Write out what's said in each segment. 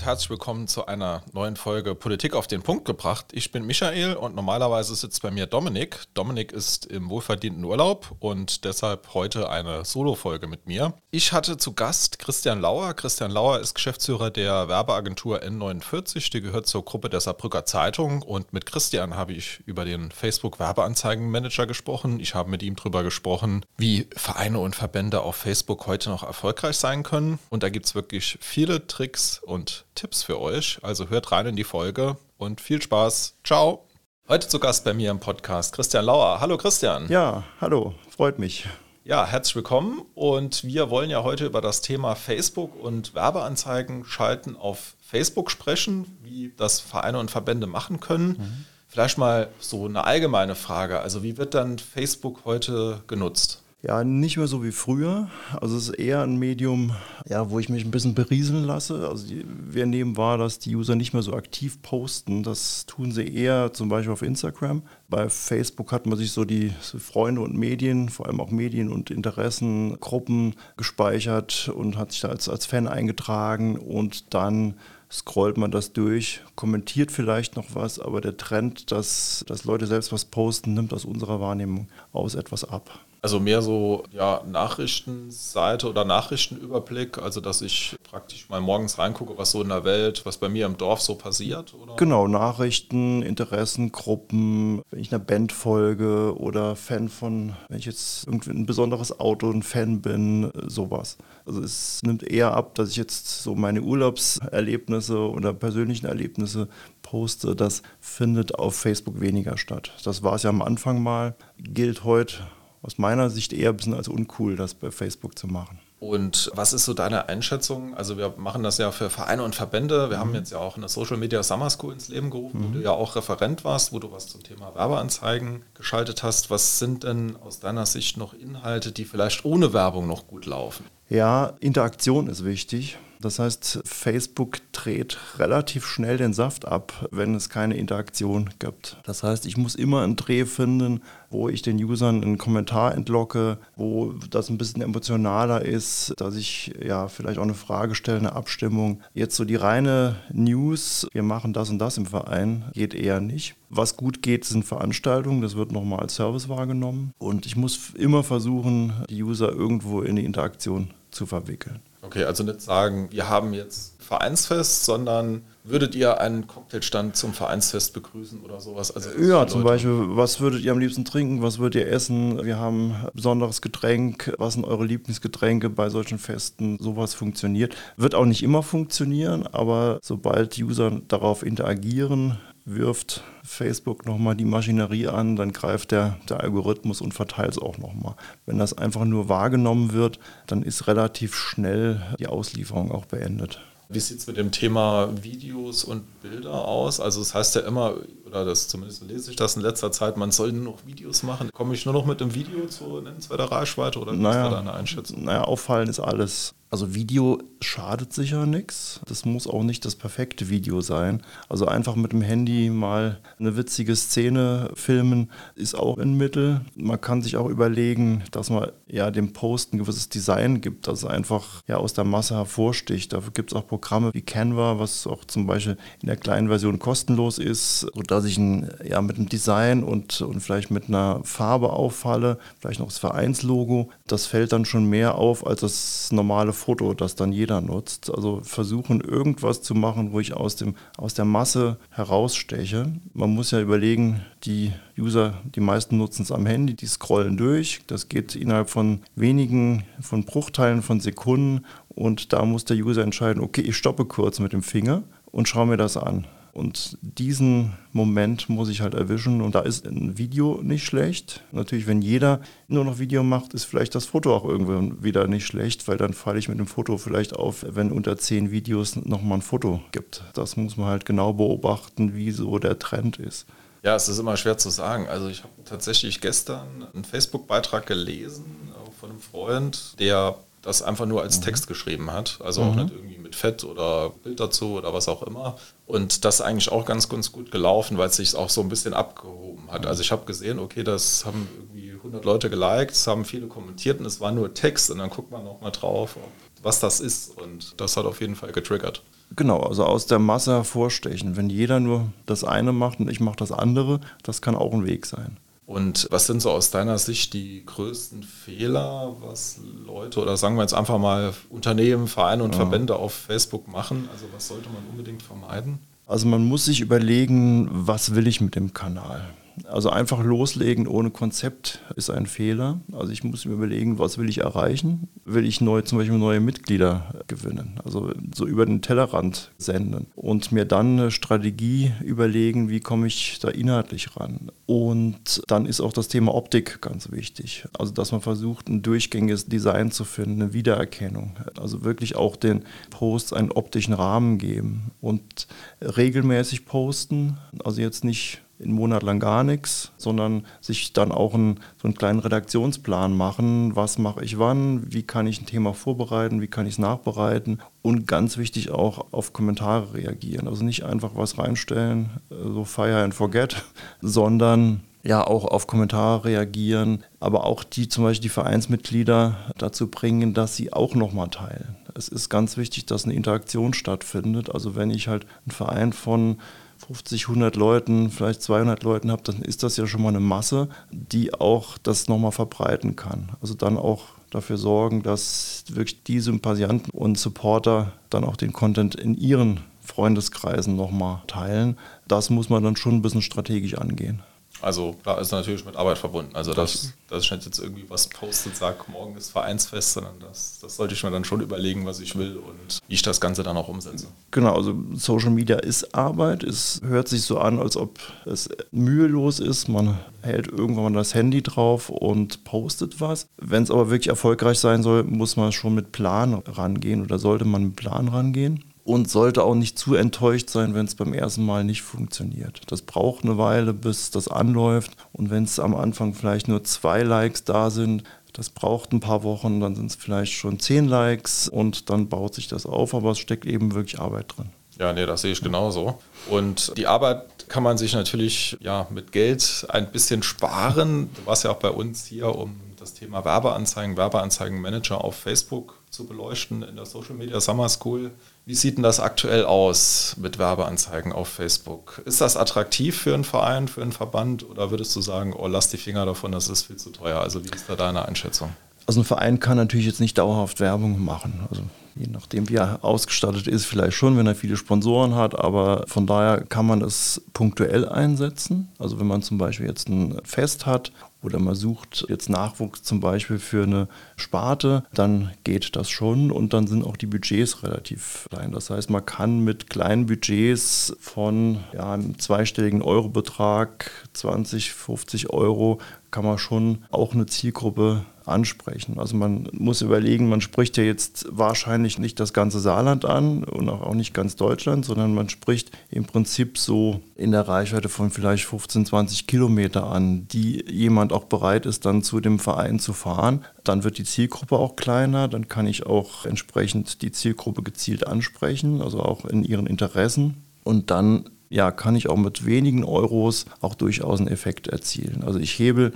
Und herzlich willkommen zu einer neuen Folge Politik auf den Punkt gebracht. Ich bin Michael und normalerweise sitzt bei mir Dominik. Dominik ist im wohlverdienten Urlaub und deshalb heute eine Solo-Folge mit mir. Ich hatte zu Gast Christian Lauer. Christian Lauer ist Geschäftsführer der Werbeagentur N49, die gehört zur Gruppe der Saarbrücker Zeitung und mit Christian habe ich über den Facebook Werbeanzeigenmanager gesprochen. Ich habe mit ihm darüber gesprochen, wie Vereine und Verbände auf Facebook heute noch erfolgreich sein können und da gibt es wirklich viele Tricks und Tipps für euch. Also hört rein in die Folge und viel Spaß. Ciao. Heute zu Gast bei mir im Podcast Christian Lauer. Hallo Christian. Ja, hallo, freut mich. Ja, herzlich willkommen und wir wollen ja heute über das Thema Facebook und Werbeanzeigen schalten auf Facebook sprechen, wie das Vereine und Verbände machen können. Mhm. Vielleicht mal so eine allgemeine Frage. Also wie wird dann Facebook heute genutzt? Ja, nicht mehr so wie früher. Also es ist eher ein Medium, ja, wo ich mich ein bisschen berieseln lasse. Also wir nehmen wahr, dass die User nicht mehr so aktiv posten. Das tun sie eher zum Beispiel auf Instagram. Bei Facebook hat man sich so die Freunde und Medien, vor allem auch Medien und Interessengruppen gespeichert und hat sich da als, als Fan eingetragen und dann scrollt man das durch, kommentiert vielleicht noch was, aber der Trend, dass, dass Leute selbst was posten, nimmt aus unserer Wahrnehmung aus etwas ab. Also mehr so ja, Nachrichtenseite oder Nachrichtenüberblick, also dass ich praktisch mal morgens reingucke, was so in der Welt, was bei mir im Dorf so passiert, oder? Genau, Nachrichten, Interessengruppen, wenn ich einer Band folge oder Fan von, wenn ich jetzt irgendwie ein besonderes Auto ein Fan bin, sowas. Also es nimmt eher ab, dass ich jetzt so meine Urlaubserlebnisse oder persönlichen Erlebnisse poste. Das findet auf Facebook weniger statt. Das war es ja am Anfang mal, gilt heute aus meiner Sicht eher ein bisschen als uncool, das bei Facebook zu machen. Und was ist so deine Einschätzung? Also wir machen das ja für Vereine und Verbände. Wir mhm. haben jetzt ja auch eine Social Media Summer School ins Leben gerufen, mhm. wo du ja auch Referent warst, wo du was zum Thema Werbeanzeigen geschaltet hast. Was sind denn aus deiner Sicht noch Inhalte, die vielleicht ohne Werbung noch gut laufen? Ja, Interaktion ist wichtig. Das heißt, Facebook dreht relativ schnell den Saft ab, wenn es keine Interaktion gibt. Das heißt, ich muss immer einen Dreh finden, wo ich den Usern einen Kommentar entlocke, wo das ein bisschen emotionaler ist, dass ich ja vielleicht auch eine Frage stelle, eine Abstimmung. Jetzt so die reine News, wir machen das und das im Verein, geht eher nicht. Was gut geht, sind Veranstaltungen, das wird nochmal als Service wahrgenommen. Und ich muss immer versuchen, die User irgendwo in die Interaktion zu verwickeln. Okay, also nicht sagen, wir haben jetzt Vereinsfest, sondern würdet ihr einen Cocktailstand zum Vereinsfest begrüßen oder sowas? Also ja, zum Beispiel, was würdet ihr am liebsten trinken, was würdet ihr essen? Wir haben ein besonderes Getränk, was sind eure Lieblingsgetränke bei solchen Festen? Sowas funktioniert. Wird auch nicht immer funktionieren, aber sobald User darauf interagieren, wirft Facebook nochmal die Maschinerie an, dann greift der, der Algorithmus und verteilt es auch nochmal. Wenn das einfach nur wahrgenommen wird, dann ist relativ schnell die Auslieferung auch beendet. Wie sieht es mit dem Thema Videos und Bilder aus? Also es das heißt ja immer, oder das zumindest lese ich das in letzter Zeit, man soll nur noch Videos machen. Komme ich nur noch mit dem Video zu nennenswerter Reichweite oder naja, da deine Einschätzung? Naja, auffallen ist alles. Also Video schadet sicher nichts. Das muss auch nicht das perfekte Video sein. Also einfach mit dem Handy mal eine witzige Szene filmen ist auch ein Mittel. Man kann sich auch überlegen, dass man ja dem Post ein gewisses Design gibt, das einfach ja aus der Masse hervorsticht. Dafür gibt es auch Programme wie Canva, was auch zum Beispiel in der kleinen Version kostenlos ist, sodass ich ein, ja, mit einem Design und, und vielleicht mit einer Farbe auffalle, vielleicht noch das Vereinslogo. Das fällt dann schon mehr auf als das normale Foto, das dann jeder nutzt. Also versuchen, irgendwas zu machen, wo ich aus, dem, aus der Masse heraussteche. Man muss ja überlegen, die User, die meisten nutzen es am Handy, die scrollen durch. Das geht innerhalb von wenigen, von Bruchteilen von Sekunden. Und da muss der User entscheiden, okay, ich stoppe kurz mit dem Finger und schaue mir das an. Und diesen Moment muss ich halt erwischen. Und da ist ein Video nicht schlecht. Natürlich, wenn jeder nur noch Video macht, ist vielleicht das Foto auch irgendwann wieder nicht schlecht, weil dann falle ich mit dem Foto vielleicht auf, wenn unter zehn Videos nochmal ein Foto gibt. Das muss man halt genau beobachten, wie so der Trend ist. Ja, es ist immer schwer zu sagen. Also ich habe tatsächlich gestern einen Facebook-Beitrag gelesen von einem Freund, der das einfach nur als mhm. Text geschrieben hat. Also auch mhm. nicht irgendwie mit Fett oder Bild dazu oder was auch immer. Und das eigentlich auch ganz, ganz gut gelaufen, weil es sich auch so ein bisschen abgehoben hat. Also ich habe gesehen, okay, das haben irgendwie 100 Leute geliked, es haben viele kommentiert und es war nur Text und dann guckt man nochmal drauf, was das ist. Und das hat auf jeden Fall getriggert. Genau, also aus der Masse hervorstechen. Wenn jeder nur das eine macht und ich mache das andere, das kann auch ein Weg sein. Und was sind so aus deiner Sicht die größten Fehler, was Leute oder sagen wir jetzt einfach mal Unternehmen, Vereine und ja. Verbände auf Facebook machen? Also was sollte man unbedingt vermeiden? Also man muss sich überlegen, was will ich mit dem Kanal? Also einfach loslegen ohne Konzept ist ein Fehler. Also ich muss mir überlegen, was will ich erreichen? Will ich neu, zum Beispiel neue Mitglieder gewinnen? Also so über den Tellerrand senden und mir dann eine Strategie überlegen, wie komme ich da inhaltlich ran? Und dann ist auch das Thema Optik ganz wichtig. Also dass man versucht, ein durchgängiges Design zu finden, eine Wiedererkennung. Also wirklich auch den Posts einen optischen Rahmen geben und regelmäßig posten. Also jetzt nicht einen Monat lang gar nichts, sondern sich dann auch einen, so einen kleinen Redaktionsplan machen. Was mache ich wann? Wie kann ich ein Thema vorbereiten? Wie kann ich es nachbereiten? Und ganz wichtig auch auf Kommentare reagieren. Also nicht einfach was reinstellen, äh, so fire and forget, sondern ja auch auf Kommentare reagieren, aber auch die zum Beispiel die Vereinsmitglieder dazu bringen, dass sie auch nochmal teilen. Es ist ganz wichtig, dass eine Interaktion stattfindet. Also wenn ich halt einen Verein von 50, 100 Leuten, vielleicht 200 Leuten habe, dann ist das ja schon mal eine Masse, die auch das nochmal verbreiten kann. Also dann auch dafür sorgen, dass wirklich die Sympathianten und Supporter dann auch den Content in ihren Freundeskreisen nochmal teilen. Das muss man dann schon ein bisschen strategisch angehen. Also da ist natürlich mit Arbeit verbunden. Also das, das ist nicht jetzt irgendwie was postet, sagt, morgen ist Vereinsfest, sondern das, das sollte ich mir dann schon überlegen, was ich will und wie ich das Ganze dann auch umsetze. Genau, also Social Media ist Arbeit. Es hört sich so an, als ob es mühelos ist. Man hält irgendwann mal das Handy drauf und postet was. Wenn es aber wirklich erfolgreich sein soll, muss man schon mit Plan rangehen oder sollte man mit Plan rangehen und sollte auch nicht zu enttäuscht sein, wenn es beim ersten Mal nicht funktioniert. Das braucht eine Weile, bis das anläuft. Und wenn es am Anfang vielleicht nur zwei Likes da sind, das braucht ein paar Wochen, dann sind es vielleicht schon zehn Likes und dann baut sich das auf, aber es steckt eben wirklich Arbeit drin. Ja, nee, das sehe ich genauso. Und die Arbeit kann man sich natürlich ja, mit Geld ein bisschen sparen. Du warst ja auch bei uns hier, um das Thema Werbeanzeigen, Werbeanzeigenmanager auf Facebook zu beleuchten in der Social Media Summer School. Wie sieht denn das aktuell aus mit Werbeanzeigen auf Facebook? Ist das attraktiv für einen Verein, für einen Verband oder würdest du sagen, oh, lass die Finger davon, das ist viel zu teuer? Also wie ist da deine Einschätzung? Also ein Verein kann natürlich jetzt nicht dauerhaft Werbung machen. Also je nachdem, wie er ausgestattet ist, vielleicht schon, wenn er viele Sponsoren hat, aber von daher kann man es punktuell einsetzen. Also wenn man zum Beispiel jetzt ein Fest hat oder man sucht jetzt Nachwuchs zum Beispiel für eine Sparte, dann geht das schon und dann sind auch die Budgets relativ klein. Das heißt, man kann mit kleinen Budgets von ja, einem zweistelligen Eurobetrag, 20, 50 Euro, kann man schon auch eine Zielgruppe ansprechen. Also man muss überlegen, man spricht ja jetzt wahrscheinlich nicht das ganze Saarland an und auch nicht ganz Deutschland, sondern man spricht im Prinzip so in der Reichweite von vielleicht 15, 20 Kilometer an, die jemand auch bereit ist, dann zu dem Verein zu fahren. Dann wird die Zielgruppe auch kleiner, dann kann ich auch entsprechend die Zielgruppe gezielt ansprechen, also auch in ihren Interessen. Und dann ja, kann ich auch mit wenigen Euros auch durchaus einen Effekt erzielen. Also ich hebel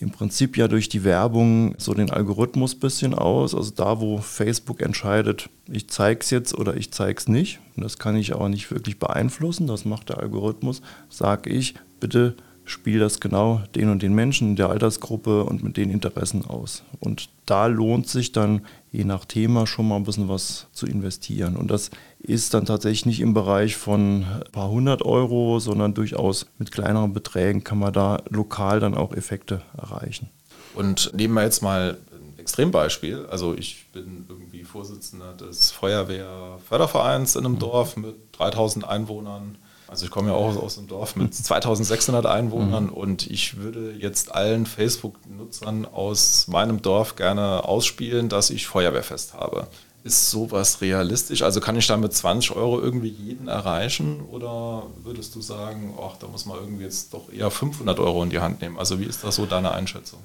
im Prinzip ja durch die Werbung so den Algorithmus bisschen aus. Also da, wo Facebook entscheidet, ich zeige es jetzt oder ich zeige es nicht. Und das kann ich aber nicht wirklich beeinflussen. Das macht der Algorithmus. Sage ich, bitte spiel das genau den und den Menschen in der Altersgruppe und mit den Interessen aus. Und da lohnt sich dann je nach Thema schon mal ein bisschen was zu investieren. Und das ist dann tatsächlich nicht im Bereich von ein paar hundert Euro, sondern durchaus mit kleineren Beträgen kann man da lokal dann auch Effekte erreichen. Und nehmen wir jetzt mal ein Extrembeispiel. Also ich bin irgendwie Vorsitzender des Feuerwehrfördervereins in einem mhm. Dorf mit 3000 Einwohnern also ich komme ja auch aus einem Dorf mit 2600 Einwohnern mhm. und ich würde jetzt allen Facebook-Nutzern aus meinem Dorf gerne ausspielen, dass ich Feuerwehrfest habe. Ist sowas realistisch? Also kann ich da mit 20 Euro irgendwie jeden erreichen oder würdest du sagen, ach, da muss man irgendwie jetzt doch eher 500 Euro in die Hand nehmen? Also wie ist das so deine Einschätzung?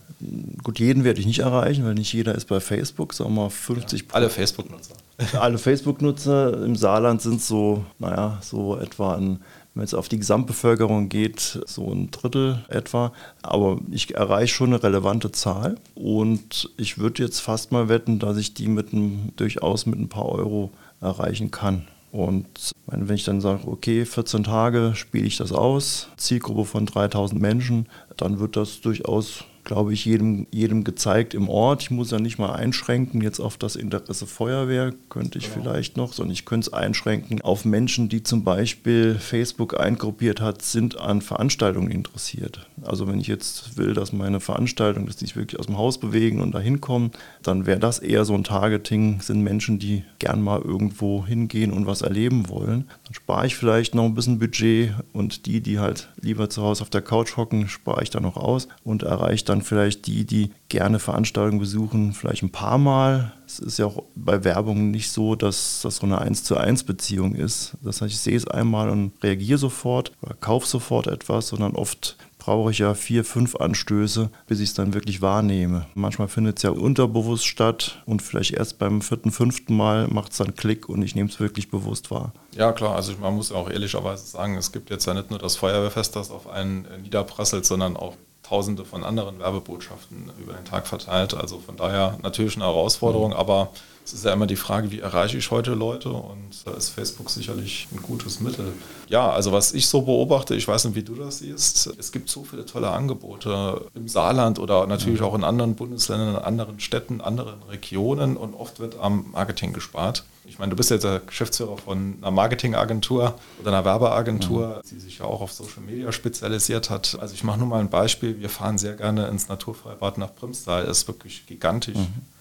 Gut, jeden werde ich nicht erreichen, weil nicht jeder ist bei Facebook, sagen wir mal 50 ja, Alle Facebook-Nutzer. Alle Facebook-Nutzer im Saarland sind so, naja, so etwa ein wenn es auf die Gesamtbevölkerung geht, so ein Drittel etwa. Aber ich erreiche schon eine relevante Zahl. Und ich würde jetzt fast mal wetten, dass ich die mit einem, durchaus mit ein paar Euro erreichen kann. Und wenn ich dann sage, okay, 14 Tage spiele ich das aus, Zielgruppe von 3000 Menschen, dann wird das durchaus glaube ich, jedem, jedem gezeigt im Ort. Ich muss ja nicht mal einschränken jetzt auf das Interesse Feuerwehr, könnte ich genau. vielleicht noch, sondern ich könnte es einschränken auf Menschen, die zum Beispiel Facebook eingruppiert hat, sind an Veranstaltungen interessiert. Also wenn ich jetzt will, dass meine Veranstaltung, dass die sich wirklich aus dem Haus bewegen und da hinkommen, dann wäre das eher so ein Targeting, sind Menschen, die gern mal irgendwo hingehen und was erleben wollen. Dann spare ich vielleicht noch ein bisschen Budget und die, die halt lieber zu Hause auf der Couch hocken, spare ich dann noch aus und erreiche dann dann vielleicht die, die gerne Veranstaltungen besuchen, vielleicht ein paar Mal. Es ist ja auch bei Werbung nicht so, dass das so eine 1 zu 1 Beziehung ist. Das heißt, ich sehe es einmal und reagiere sofort oder kaufe sofort etwas, sondern oft brauche ich ja vier, fünf Anstöße, bis ich es dann wirklich wahrnehme. Manchmal findet es ja unterbewusst statt und vielleicht erst beim vierten, fünften Mal macht es dann Klick und ich nehme es wirklich bewusst wahr. Ja, klar. Also man muss auch ehrlicherweise sagen, es gibt jetzt ja nicht nur das Feuerwehrfest, das auf einen niederprasselt, sondern auch tausende von anderen Werbebotschaften über den Tag verteilt. Also von daher natürlich eine Herausforderung, mhm. aber es ist ja immer die Frage, wie erreiche ich heute Leute und da ist Facebook sicherlich ein gutes Mittel. Ja, also was ich so beobachte, ich weiß nicht, wie du das siehst, es gibt so viele tolle Angebote im Saarland oder natürlich mhm. auch in anderen Bundesländern, in anderen Städten, anderen Regionen und oft wird am Marketing gespart. Ich meine, du bist jetzt der Geschäftsführer von einer Marketingagentur oder einer Werbeagentur, mhm. die sich ja auch auf Social Media spezialisiert hat. Also ich mache nur mal ein Beispiel. Wir fahren sehr gerne ins Naturfreibad nach Primstal. Das ist wirklich gigantisch. Mhm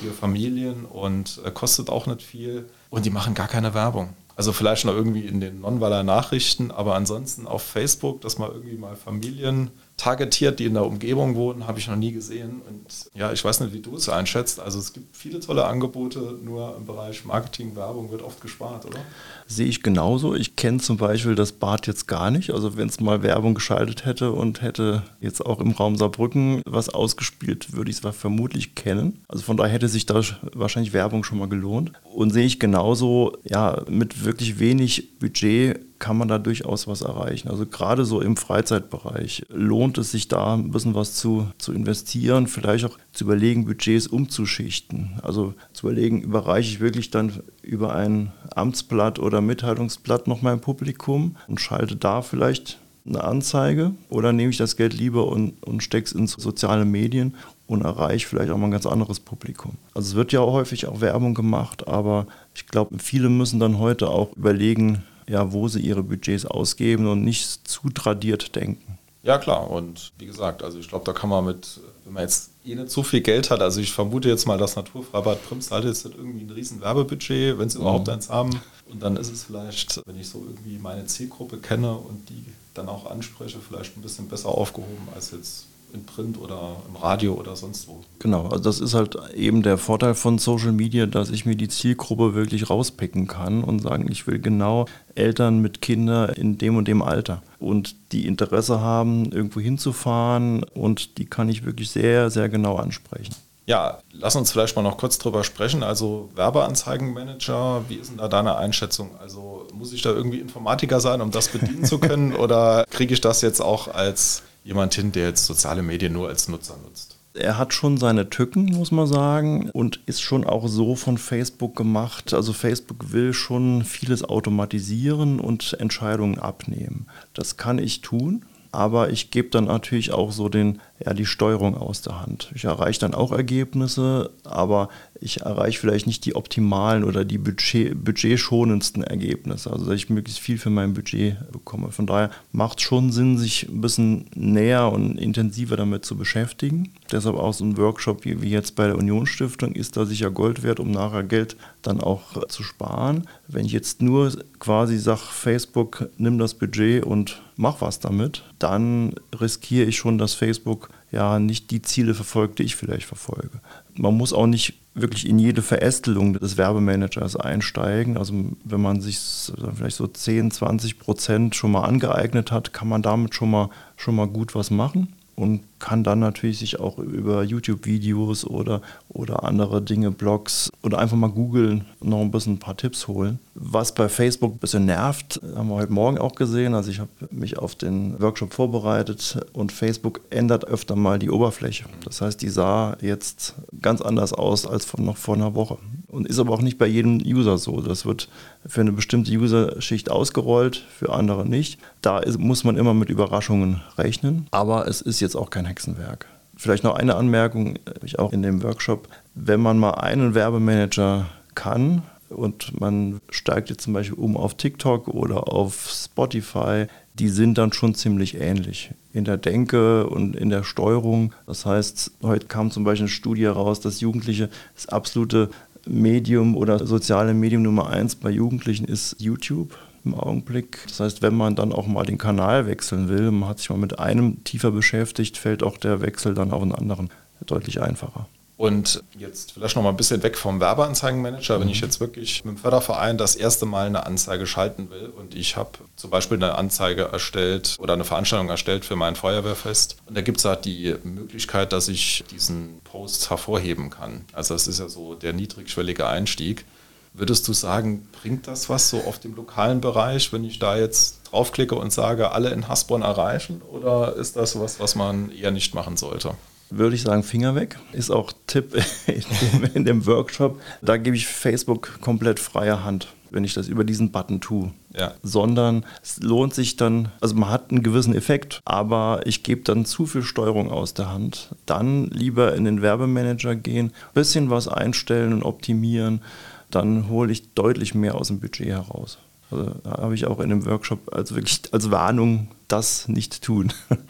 für Familien und äh, kostet auch nicht viel. Und die machen gar keine Werbung. Also vielleicht noch irgendwie in den Nonwaller Nachrichten, aber ansonsten auf Facebook, dass man irgendwie mal Familien targetiert, die in der Umgebung wohnen, habe ich noch nie gesehen. Und ja, ich weiß nicht, wie du es einschätzt. Also es gibt viele tolle Angebote, nur im Bereich Marketing, Werbung wird oft gespart, oder? Sehe ich genauso. Ich kenne zum Beispiel das Bad jetzt gar nicht. Also wenn es mal Werbung geschaltet hätte und hätte jetzt auch im Raum Saarbrücken was ausgespielt, würde ich es vermutlich kennen. Also von daher hätte sich da wahrscheinlich Werbung schon mal gelohnt. Und sehe ich genauso, ja, mit wirklich wenig Budget kann man da durchaus was erreichen. Also gerade so im Freizeitbereich lohnt es sich da ein bisschen was zu, zu investieren, vielleicht auch zu überlegen, Budgets umzuschichten. Also zu überlegen, überreiche ich wirklich dann über ein Amtsblatt oder Mitteilungsblatt noch mein Publikum und schalte da vielleicht eine Anzeige oder nehme ich das Geld lieber und, und stecke es in soziale Medien und erreiche vielleicht auch mal ein ganz anderes Publikum. Also es wird ja auch häufig auch Werbung gemacht, aber ich glaube, viele müssen dann heute auch überlegen, ja, wo sie ihre Budgets ausgeben und nicht zu tradiert denken. Ja, klar. Und wie gesagt, also ich glaube, da kann man mit, wenn man jetzt eh nicht so viel Geld hat, also ich vermute jetzt mal, dass Naturfreibad Prims hat jetzt irgendwie ein riesen Werbebudget, wenn sie mhm. überhaupt eins haben. Und dann ist es vielleicht, wenn ich so irgendwie meine Zielgruppe kenne und die dann auch anspreche, vielleicht ein bisschen besser aufgehoben als jetzt in Print oder im Radio oder sonst wo. Genau, also das ist halt eben der Vorteil von Social Media, dass ich mir die Zielgruppe wirklich rauspicken kann und sagen, ich will genau Eltern mit Kindern in dem und dem Alter und die Interesse haben, irgendwo hinzufahren und die kann ich wirklich sehr, sehr genau ansprechen. Ja, lass uns vielleicht mal noch kurz drüber sprechen. Also Werbeanzeigenmanager, wie ist denn da deine Einschätzung? Also muss ich da irgendwie Informatiker sein, um das bedienen zu können? Oder kriege ich das jetzt auch als jemand hin, der jetzt soziale Medien nur als Nutzer nutzt. Er hat schon seine Tücken, muss man sagen, und ist schon auch so von Facebook gemacht. Also Facebook will schon vieles automatisieren und Entscheidungen abnehmen. Das kann ich tun, aber ich gebe dann natürlich auch so den, ja, die Steuerung aus der Hand. Ich erreiche dann auch Ergebnisse, aber ich erreiche vielleicht nicht die optimalen oder die Budget, budgetschonendsten Ergebnisse, also dass ich möglichst viel für mein Budget bekomme. Von daher macht es schon Sinn, sich ein bisschen näher und intensiver damit zu beschäftigen. Deshalb auch so ein Workshop wie, wie jetzt bei der Unionsstiftung ist da sicher Gold wert, um nachher Geld dann auch zu sparen. Wenn ich jetzt nur quasi sage, Facebook, nimm das Budget und mach was damit, dann riskiere ich schon, dass Facebook ja nicht die Ziele verfolgt, die ich vielleicht verfolge. Man muss auch nicht wirklich in jede Verästelung des Werbemanagers einsteigen. Also wenn man sich vielleicht so 10, 20 Prozent schon mal angeeignet hat, kann man damit schon mal, schon mal gut was machen und kann dann natürlich sich auch über YouTube-Videos oder, oder andere Dinge, Blogs oder einfach mal googeln, noch ein bisschen ein paar Tipps holen. Was bei Facebook ein bisschen nervt, haben wir heute Morgen auch gesehen. Also ich habe mich auf den Workshop vorbereitet und Facebook ändert öfter mal die Oberfläche. Das heißt, die sah jetzt ganz anders aus als von noch vor einer Woche. Und ist aber auch nicht bei jedem User so. Das wird für eine bestimmte User-Schicht ausgerollt, für andere nicht. Da ist, muss man immer mit Überraschungen rechnen. Aber es ist jetzt auch kein Hexenwerk. Vielleicht noch eine Anmerkung, ich auch in dem Workshop. Wenn man mal einen Werbemanager kann und man steigt jetzt zum Beispiel um auf TikTok oder auf Spotify, die sind dann schon ziemlich ähnlich in der Denke und in der Steuerung. Das heißt, heute kam zum Beispiel eine Studie heraus, dass Jugendliche das absolute Medium oder soziale Medium Nummer eins bei Jugendlichen ist YouTube im Augenblick. Das heißt, wenn man dann auch mal den Kanal wechseln will, man hat sich mal mit einem tiefer beschäftigt, fällt auch der Wechsel dann auf einen anderen deutlich einfacher. Und jetzt vielleicht noch mal ein bisschen weg vom Werbeanzeigenmanager, wenn ich mhm. jetzt wirklich mit dem Förderverein das erste Mal eine Anzeige schalten will und ich habe zum Beispiel eine Anzeige erstellt oder eine Veranstaltung erstellt für mein Feuerwehrfest und da gibt es halt die Möglichkeit, dass ich diesen Post hervorheben kann. Also das ist ja so der niedrigschwellige Einstieg. Würdest du sagen, bringt das was so auf dem lokalen Bereich, wenn ich da jetzt draufklicke und sage, alle in Hasborn erreichen? Oder ist das was, was man eher nicht machen sollte? Würde ich sagen, Finger weg. Ist auch Tipp in dem, in dem, Workshop. Da gebe ich Facebook komplett freie Hand, wenn ich das über diesen Button tue. Ja. Sondern es lohnt sich dann, also man hat einen gewissen Effekt, aber ich gebe dann zu viel Steuerung aus der Hand. Dann lieber in den Werbemanager gehen, bisschen was einstellen und optimieren. Dann hole ich deutlich mehr aus dem Budget heraus. Also, da habe ich auch in dem Workshop als wirklich als Warnung das nicht tun.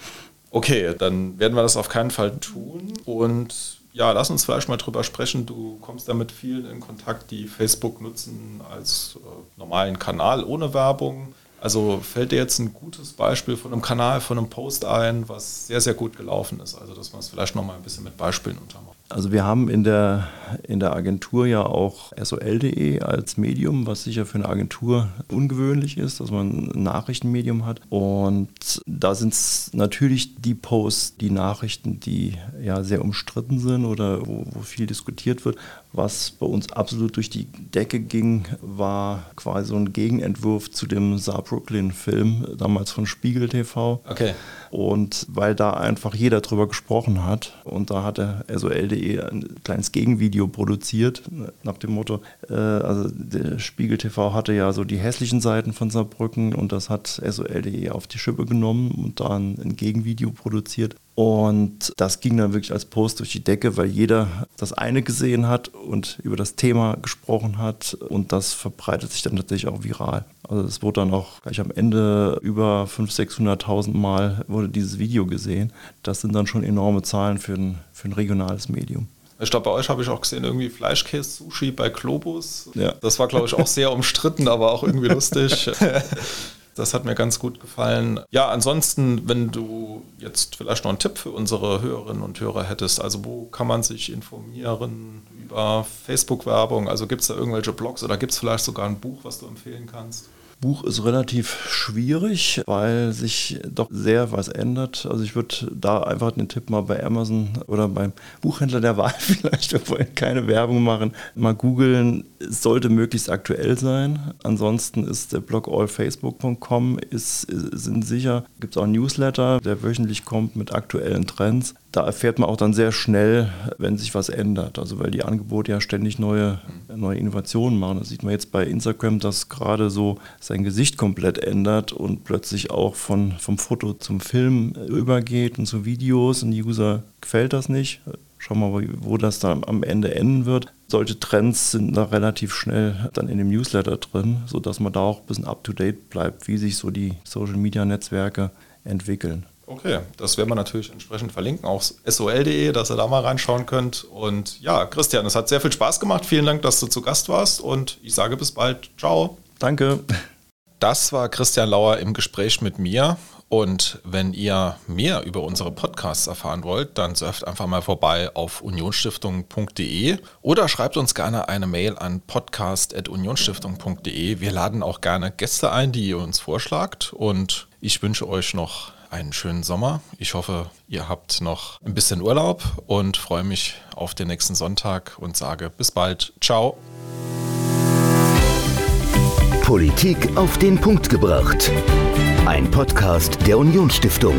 Okay, dann werden wir das auf keinen Fall tun. Und ja, lass uns vielleicht mal drüber sprechen. Du kommst da mit vielen in Kontakt, die Facebook nutzen als äh, normalen Kanal ohne Werbung. Also fällt dir jetzt ein gutes Beispiel von einem Kanal, von einem Post ein, was sehr, sehr gut gelaufen ist. Also dass man es vielleicht noch mal ein bisschen mit Beispielen untermacht. Also wir haben in der, in der Agentur ja auch sol.de als Medium, was sicher für eine Agentur ungewöhnlich ist, dass man ein Nachrichtenmedium hat. Und da sind es natürlich die Posts, die Nachrichten, die ja sehr umstritten sind oder wo, wo viel diskutiert wird. Was bei uns absolut durch die Decke ging, war quasi so ein Gegenentwurf zu dem Saar Brooklyn-Film, damals von Spiegel TV. Okay. Und weil da einfach jeder drüber gesprochen hat und da hat der SOL.de ein kleines Gegenvideo produziert, nach dem Motto, äh, also der Spiegel TV hatte ja so die hässlichen Seiten von Saarbrücken und das hat SOL.de auf die Schippe genommen und da ein Gegenvideo produziert. Und das ging dann wirklich als Post durch die Decke, weil jeder das eine gesehen hat und über das Thema gesprochen hat. Und das verbreitet sich dann tatsächlich auch viral. Also es wurde dann auch gleich am Ende über 500.000, 600.000 Mal wurde dieses Video gesehen. Das sind dann schon enorme Zahlen für ein, für ein regionales Medium. Ich glaube, bei euch habe ich auch gesehen, irgendwie Fleischkäse-Sushi bei Globus. Ja. Das war, glaube ich, auch sehr umstritten, aber auch irgendwie lustig. Das hat mir ganz gut gefallen. Ja, ansonsten, wenn du jetzt vielleicht noch einen Tipp für unsere Hörerinnen und Hörer hättest, also wo kann man sich informieren über Facebook-Werbung? Also gibt es da irgendwelche Blogs oder gibt es vielleicht sogar ein Buch, was du empfehlen kannst? Buch ist relativ schwierig, weil sich doch sehr was ändert. Also ich würde da einfach den Tipp mal bei Amazon oder beim Buchhändler der Wahl vielleicht, obwohl keine Werbung machen, mal googeln. Es sollte möglichst aktuell sein. Ansonsten ist der Blog allfacebook.com ist, sind sicher. Gibt es auch Newsletter, der wöchentlich kommt mit aktuellen Trends da erfährt man auch dann sehr schnell, wenn sich was ändert. Also weil die Angebote ja ständig neue, neue Innovationen machen. Das sieht man jetzt bei Instagram, dass gerade so sein Gesicht komplett ändert und plötzlich auch von, vom Foto zum Film übergeht und zu Videos und die User gefällt das nicht. Schauen wir mal, wo das dann am Ende enden wird. Solche Trends sind da relativ schnell dann in dem Newsletter drin, sodass man da auch ein bisschen up-to-date bleibt, wie sich so die Social-Media-Netzwerke entwickeln. Okay, das werden wir natürlich entsprechend verlinken, auch sol.de, dass ihr da mal reinschauen könnt. Und ja, Christian, es hat sehr viel Spaß gemacht. Vielen Dank, dass du zu Gast warst und ich sage bis bald. Ciao. Danke. Das war Christian Lauer im Gespräch mit mir. Und wenn ihr mehr über unsere Podcasts erfahren wollt, dann surft einfach mal vorbei auf unionsstiftung.de oder schreibt uns gerne eine Mail an podcast.unionsstiftung.de. Wir laden auch gerne Gäste ein, die ihr uns vorschlagt. Und ich wünsche euch noch einen schönen Sommer. Ich hoffe, ihr habt noch ein bisschen Urlaub und freue mich auf den nächsten Sonntag und sage bis bald. Ciao. Politik auf den Punkt gebracht. Ein Podcast der Unionsstiftung.